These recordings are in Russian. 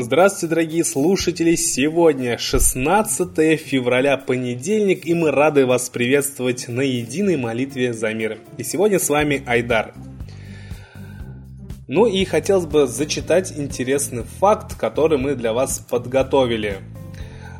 Здравствуйте, дорогие слушатели! Сегодня 16 февраля, понедельник, и мы рады вас приветствовать на единой молитве за мир. И сегодня с вами Айдар. Ну и хотелось бы зачитать интересный факт, который мы для вас подготовили.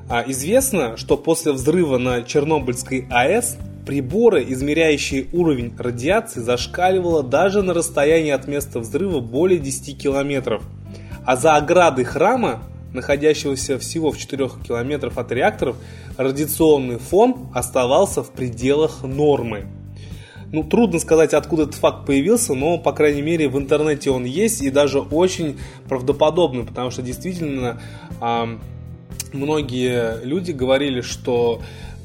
А, известно, что после взрыва на Чернобыльской АЭС приборы, измеряющие уровень радиации, зашкаливало даже на расстоянии от места взрыва более 10 километров – а за оградой храма, находящегося всего в 4 километрах от реакторов, радиационный фон оставался в пределах нормы. Ну, трудно сказать, откуда этот факт появился, но, по крайней мере, в интернете он есть и даже очень правдоподобный, потому что действительно э, многие люди говорили, что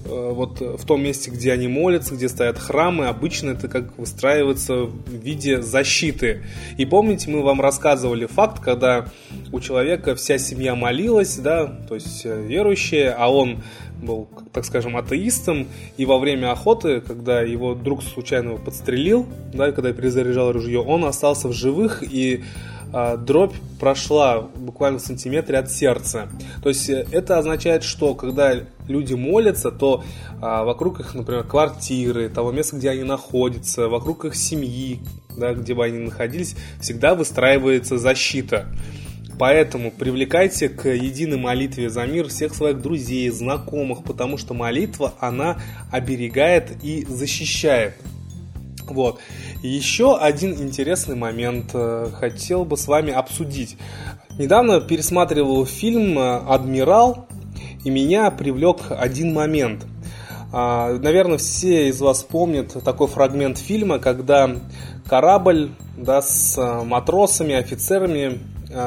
вот в том месте, где они молятся, где стоят храмы, обычно это как выстраивается в виде защиты. И помните, мы вам рассказывали факт, когда у человека вся семья молилась, да, то есть э, верующие, а он был, так скажем, атеистом, и во время охоты, когда его друг случайно подстрелил, да, когда перезаряжал ружье, он остался в живых, и дробь прошла буквально в сантиметре от сердца. То есть э, это означает, что когда люди молятся, то а, вокруг их, например, квартиры, того места, где они находятся, вокруг их семьи, да, где бы они находились, всегда выстраивается защита. Поэтому привлекайте к единой молитве за мир всех своих друзей, знакомых, потому что молитва, она оберегает и защищает. Вот. Еще один интересный момент э, хотел бы с вами обсудить. Недавно пересматривал фильм э, «Адмирал», и меня привлек один момент. А, наверное, все из вас помнят такой фрагмент фильма, когда корабль да, с э, матросами, офицерами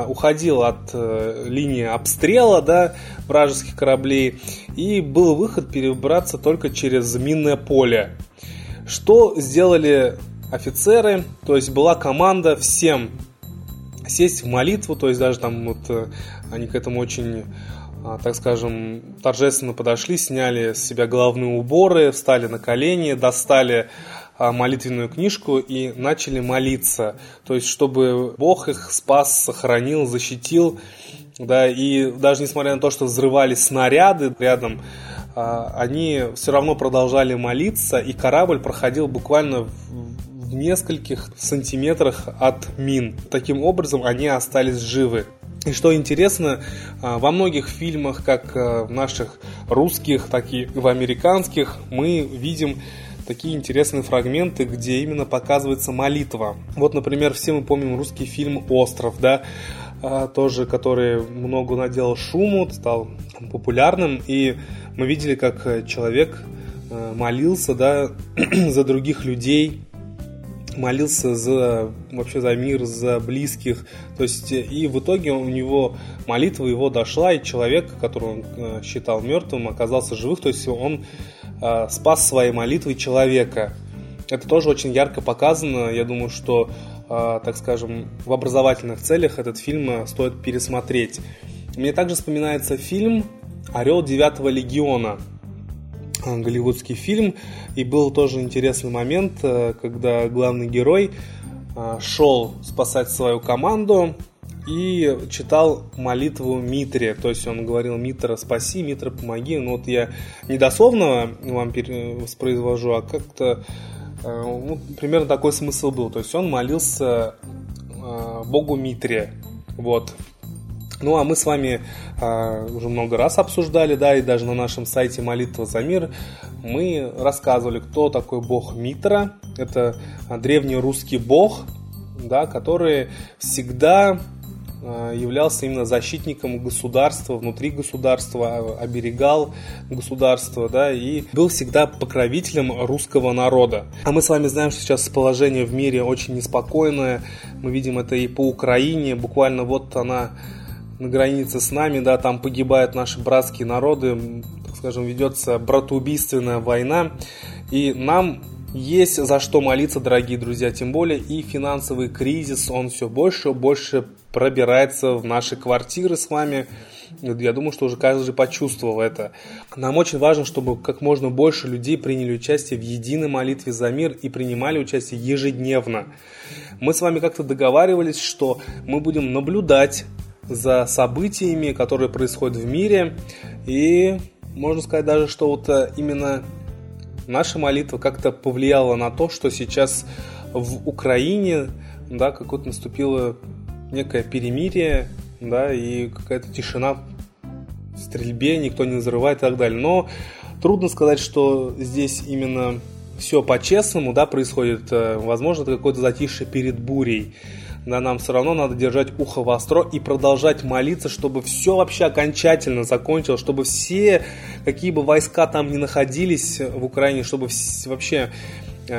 уходил от линии обстрела да, вражеских кораблей, и был выход перебраться только через минное поле. Что сделали офицеры, то есть была команда всем сесть в молитву, то есть даже там вот э, они к этому очень, а, так скажем, торжественно подошли, сняли с себя головные уборы, встали на колени, достали а, молитвенную книжку и начали молиться, то есть чтобы Бог их спас, сохранил, защитил, да, и даже несмотря на то, что взрывались снаряды рядом, а, они все равно продолжали молиться, и корабль проходил буквально в нескольких сантиметрах от мин. Таким образом, они остались живы. И что интересно, а, во многих фильмах, как а, в наших русских, так и в американских, мы видим такие интересные фрагменты, где именно показывается молитва. Вот, например, все мы помним русский фильм «Остров», да, а, тоже, который много наделал шуму, стал популярным, и мы видели, как человек молился, да, за других людей, молился за вообще за мир, за близких. То есть и в итоге у него молитва его дошла, и человек, которого он э, считал мертвым, оказался живых. То есть он э, спас своей молитвой человека. Это тоже очень ярко показано. Я думаю, что, э, так скажем, в образовательных целях этот фильм стоит пересмотреть. Мне также вспоминается фильм «Орел девятого легиона», голливудский фильм. И был тоже интересный момент, э, когда главный герой э, шел спасать свою команду и читал молитву Митре. То есть он говорил Митра, спаси, Митра, помоги. Ну вот я не дословно вам воспроизвожу, а как-то э, ну, примерно такой смысл был. То есть он молился Богу Митре. Вот. Ну а мы с вами а, уже много раз обсуждали, да, и даже на нашем сайте Молитва за мир мы рассказывали, кто такой бог Митра. Это древний русский бог, да, который всегда а, являлся именно защитником государства, внутри государства, а, оберегал государство, да, и был всегда покровителем русского народа. А мы с вами знаем, что сейчас положение в мире очень неспокойное. Мы видим это и по Украине. Буквально вот она на границе с нами, да, там погибают наши братские народы, так скажем, ведется братоубийственная война, и нам есть за что молиться, дорогие друзья, тем более и финансовый кризис, он все больше и больше пробирается в наши квартиры с вами. Я думаю, что уже каждый почувствовал это. Нам очень важно, чтобы как можно больше людей приняли участие в единой молитве за мир и принимали участие ежедневно. Мы с вами как-то договаривались, что мы будем наблюдать за событиями, которые происходят в мире. И можно сказать даже, что вот э, именно наша молитва как-то повлияла на то, что сейчас в Украине, да, какое-то наступило некое перемирие, да, и какая-то тишина в стрельбе, никто не взрывает и так далее. Но трудно сказать, что здесь именно все по-честному, да, происходит. Э, возможно, это какое-то затишье перед бурей. Да, нам все равно надо держать ухо востро и продолжать молиться, чтобы все вообще окончательно закончилось, чтобы все, какие бы войска там ни находились в Украине, чтобы вообще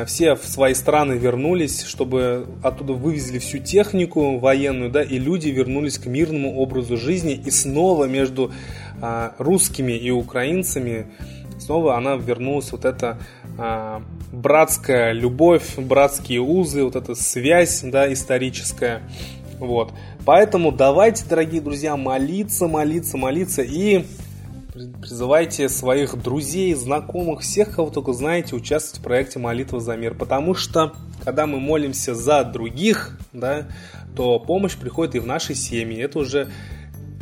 все в свои страны вернулись, чтобы оттуда вывезли всю технику военную, да, и люди вернулись к мирному образу жизни, и снова между а, русскими и украинцами снова она вернулась вот эта а, братская любовь, братские узы, вот эта связь, да, историческая. Вот. Поэтому давайте, дорогие друзья, молиться, молиться, молиться и призывайте своих друзей, знакомых, всех, кого только знаете, участвовать в проекте «Молитва за мир». Потому что, когда мы молимся за других, да, то помощь приходит и в наши семьи. Это уже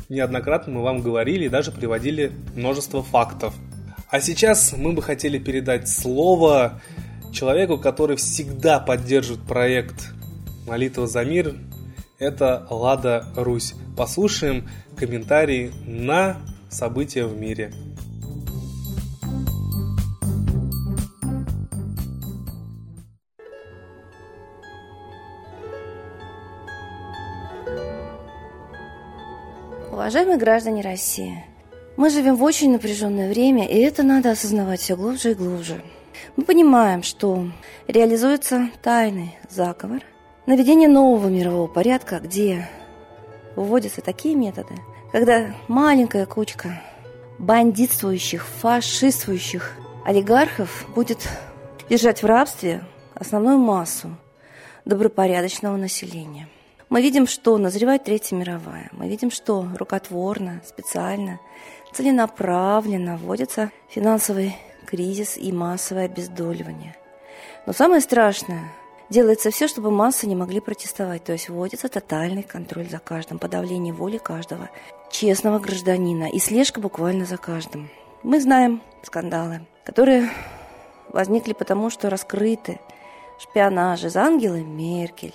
неоднократно мы вам говорили и даже приводили множество фактов. А сейчас мы бы хотели передать слово человеку, который всегда поддерживает проект «Молитва за мир». Это Лада Русь. Послушаем комментарии на события в мире. Уважаемые граждане России, мы живем в очень напряженное время, и это надо осознавать все глубже и глубже. Мы понимаем, что реализуется тайный заговор, наведение нового мирового порядка, где вводятся такие методы, когда маленькая кучка бандитствующих, фашистствующих олигархов будет держать в рабстве основную массу добропорядочного населения. Мы видим, что назревает Третья мировая. Мы видим, что рукотворно, специально – целенаправленно вводится финансовый кризис и массовое обездоливание. Но самое страшное, делается все, чтобы массы не могли протестовать, то есть вводится тотальный контроль за каждым, подавление воли каждого честного гражданина и слежка буквально за каждым. Мы знаем скандалы, которые возникли потому, что раскрыты шпионажи за Ангелой Меркель,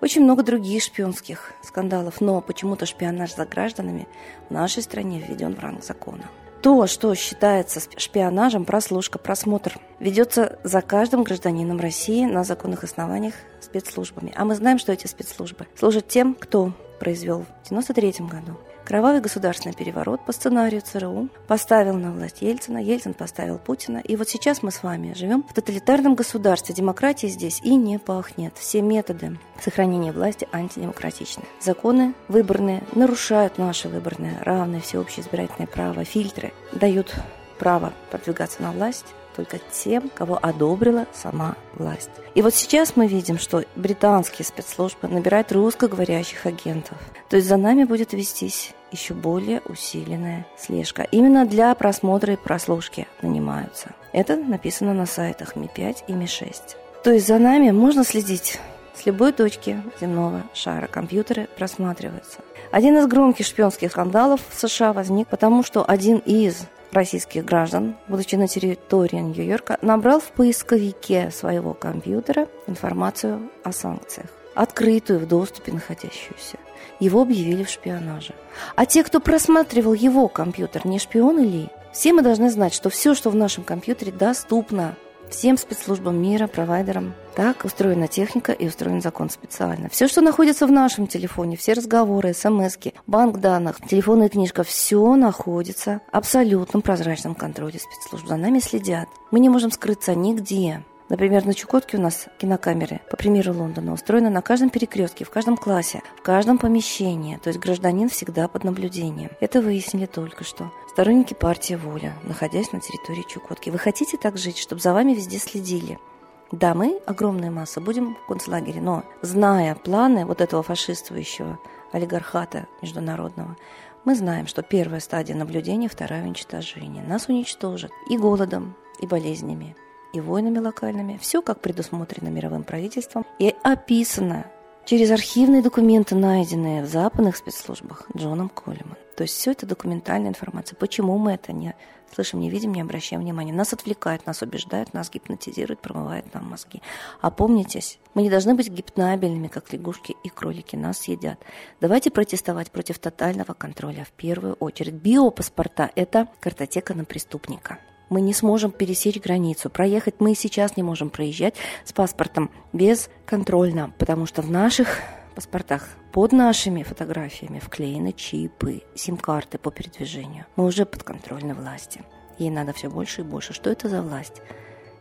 очень много других шпионских скандалов, но почему-то шпионаж за гражданами в нашей стране введен в ранг закона. То, что считается шпионажем, прослушка, просмотр, ведется за каждым гражданином России на законных основаниях спецслужбами. А мы знаем, что эти спецслужбы служат тем, кто произвел в 1993 году Кровавый государственный переворот по сценарию ЦРУ поставил на власть Ельцина, Ельцин поставил Путина. И вот сейчас мы с вами живем в тоталитарном государстве. Демократии здесь и не пахнет. Все методы сохранения власти антидемократичны. Законы выборные нарушают наше выборное, равное всеобщее избирательное право. Фильтры дают право продвигаться на власть только тем, кого одобрила сама власть. И вот сейчас мы видим, что британские спецслужбы набирают русскоговорящих агентов. То есть за нами будет вестись еще более усиленная слежка. Именно для просмотра и прослушки нанимаются. Это написано на сайтах Ми-5 и Ми-6. То есть за нами можно следить с любой точки земного шара. Компьютеры просматриваются. Один из громких шпионских скандалов в США возник потому, что один из российских граждан, будучи на территории Нью-Йорка, набрал в поисковике своего компьютера информацию о санкциях, открытую в доступе находящуюся. Его объявили в шпионаже. А те, кто просматривал его компьютер, не шпионы ли? Все мы должны знать, что все, что в нашем компьютере, доступно всем спецслужбам мира, провайдерам. Так устроена техника и устроен закон специально. Все, что находится в нашем телефоне, все разговоры, смс банк данных, телефонная книжка, все находится в абсолютном прозрачном контроле спецслужб. За нами следят. Мы не можем скрыться нигде. Например, на Чукотке у нас кинокамеры, по примеру Лондона, устроены на каждом перекрестке, в каждом классе, в каждом помещении. То есть гражданин всегда под наблюдением. Это выяснили только что. Сторонники партии «Воля», находясь на территории Чукотки. Вы хотите так жить, чтобы за вами везде следили? Да, мы, огромная масса, будем в концлагере, но зная планы вот этого фашистующего олигархата международного, мы знаем, что первая стадия наблюдения, вторая уничтожение. Нас уничтожат и голодом, и болезнями и войнами локальными. Все как предусмотрено мировым правительством и описано через архивные документы, найденные в западных спецслужбах Джоном Коллиман. То есть все это документальная информация. Почему мы это не слышим, не видим, не обращаем внимания? Нас отвлекают, нас убеждают, нас гипнотизируют, промывают нам мозги. Опомнитесь, мы не должны быть гипнабельными, как лягушки и кролики, нас съедят. Давайте протестовать против тотального контроля в первую очередь. Биопаспорта – это картотека на преступника мы не сможем пересечь границу. Проехать мы сейчас не можем проезжать с паспортом бесконтрольно, потому что в наших паспортах под нашими фотографиями вклеены чипы, сим-карты по передвижению. Мы уже под контрольной власти. Ей надо все больше и больше. Что это за власть?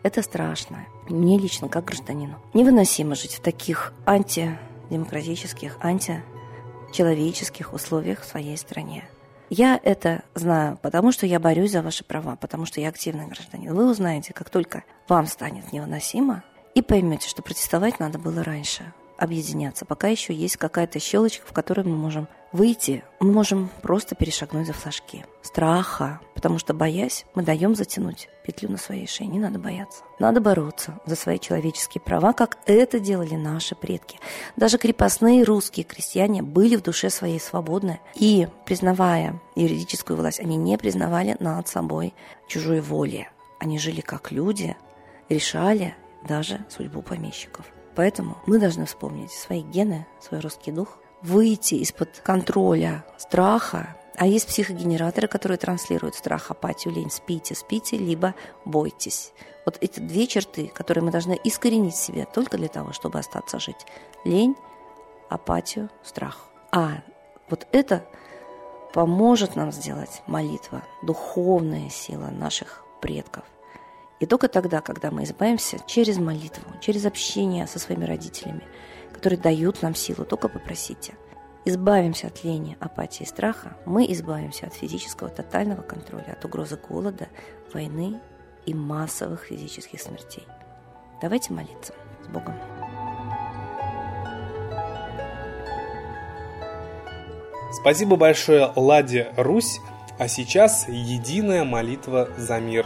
Это страшно. Мне лично, как гражданину, невыносимо жить в таких антидемократических, античеловеческих условиях в своей стране. Я это знаю, потому что я борюсь за ваши права, потому что я активный гражданин. Вы узнаете, как только вам станет невыносимо, и поймете, что протестовать надо было раньше объединяться, пока еще есть какая-то щелочка, в которой мы можем выйти, мы можем просто перешагнуть за флажки. Страха, потому что боясь, мы даем затянуть петлю на своей шее. Не надо бояться. Надо бороться за свои человеческие права, как это делали наши предки. Даже крепостные русские крестьяне были в душе своей свободны и, признавая юридическую власть, они не признавали над собой чужой воли. Они жили как люди, решали даже судьбу помещиков. Поэтому мы должны вспомнить свои гены, свой русский дух, выйти из-под контроля страха, а есть психогенераторы, которые транслируют страх, апатию, лень. Спите, спите, либо бойтесь. Вот эти две черты, которые мы должны искоренить в себе только для того, чтобы остаться жить. Лень, апатию, страх. А вот это поможет нам сделать молитва, духовная сила наших предков – и только тогда, когда мы избавимся через молитву, через общение со своими родителями, которые дают нам силу, только попросите. Избавимся от лени, апатии и страха, мы избавимся от физического тотального контроля, от угрозы голода, войны и массовых физических смертей. Давайте молиться. С Богом. Спасибо большое Ладе Русь, а сейчас единая молитва за мир.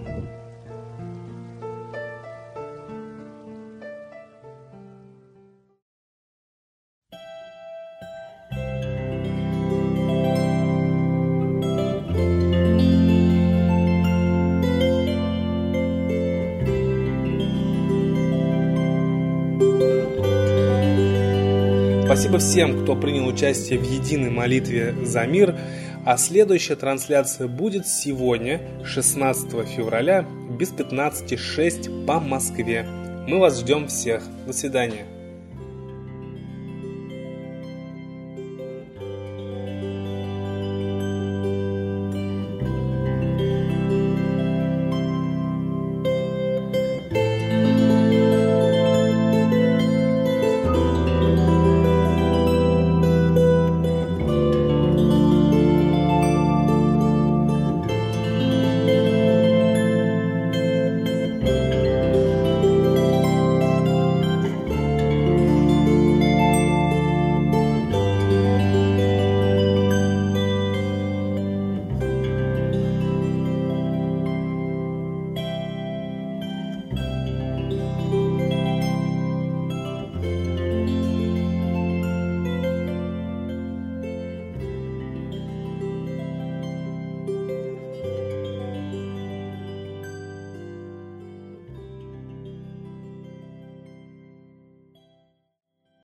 Спасибо всем, кто принял участие в единой молитве за мир. А следующая трансляция будет сегодня, 16 февраля, без 15.06 по Москве. Мы вас ждем всех. До свидания.